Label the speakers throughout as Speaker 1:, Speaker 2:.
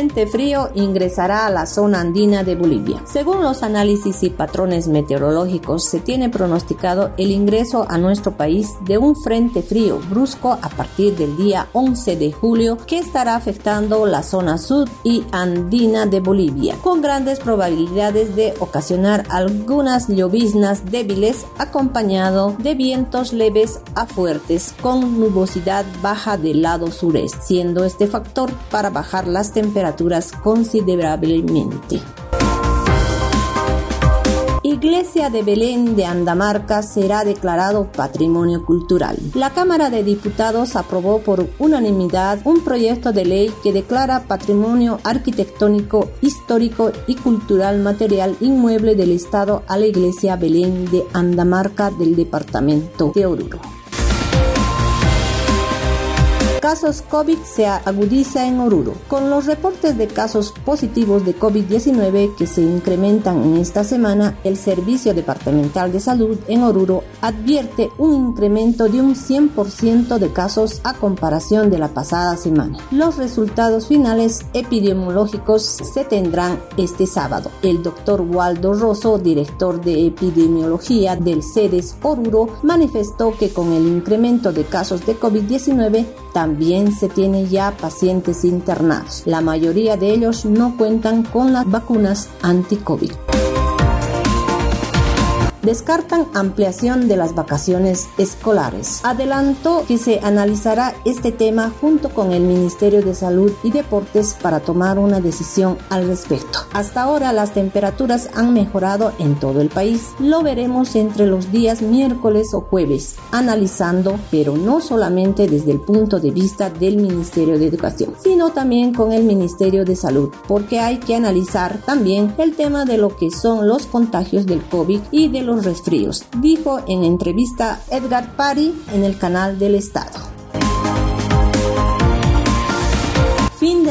Speaker 1: frente frío ingresará a la zona andina de Bolivia. Según los análisis y patrones meteorológicos, se tiene pronosticado el ingreso a nuestro país de un frente frío brusco a partir del día 11 de julio que estará afectando la zona sur y andina de Bolivia, con grandes probabilidades de ocasionar algunas lloviznas débiles acompañado de vientos leves a fuertes con nubosidad baja del lado sureste, siendo este factor para bajar las temperaturas considerablemente. Iglesia de Belén de Andamarca será declarado Patrimonio Cultural. La Cámara de Diputados aprobó por unanimidad un proyecto de ley que declara Patrimonio Arquitectónico, Histórico y Cultural Material Inmueble del Estado a la Iglesia Belén de Andamarca del Departamento de Oruro casos COVID se agudiza en Oruro. Con los reportes de casos positivos de COVID-19 que se incrementan en esta semana, el Servicio Departamental de Salud en Oruro advierte un incremento de un 100% de casos a comparación de la pasada semana. Los resultados finales epidemiológicos se tendrán este sábado. El doctor Waldo Rosso, director de epidemiología del CEDES Oruro, manifestó que con el incremento de casos de COVID-19 también se tiene ya pacientes internados. La mayoría de ellos no cuentan con las vacunas anti-COVID descartan ampliación de las vacaciones escolares. Adelantó que se analizará este tema junto con el Ministerio de Salud y Deportes para tomar una decisión al respecto. Hasta ahora las temperaturas han mejorado en todo el país. Lo veremos entre los días miércoles o jueves, analizando, pero no solamente desde el punto de vista del Ministerio de Educación, sino también con el Ministerio de Salud, porque hay que analizar también el tema de lo que son los contagios del COVID y de los resfríos, dijo en entrevista Edgar Pari en el canal del Estado.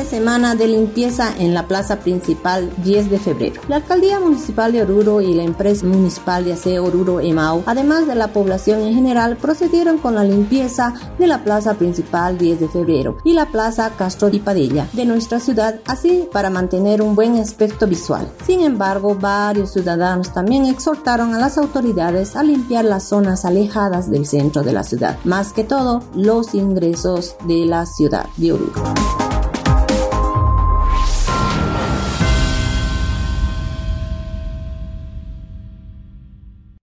Speaker 1: Semana de limpieza en la plaza principal 10 de febrero. La alcaldía municipal de Oruro y la empresa municipal de aseo Oruro Emau, además de la población en general, procedieron con la limpieza de la plaza principal 10 de febrero y la plaza Castro y Padilla de nuestra ciudad, así para mantener un buen aspecto visual. Sin embargo, varios ciudadanos también exhortaron a las autoridades a limpiar las zonas alejadas del centro de la ciudad, más que todo los ingresos de la ciudad de Oruro.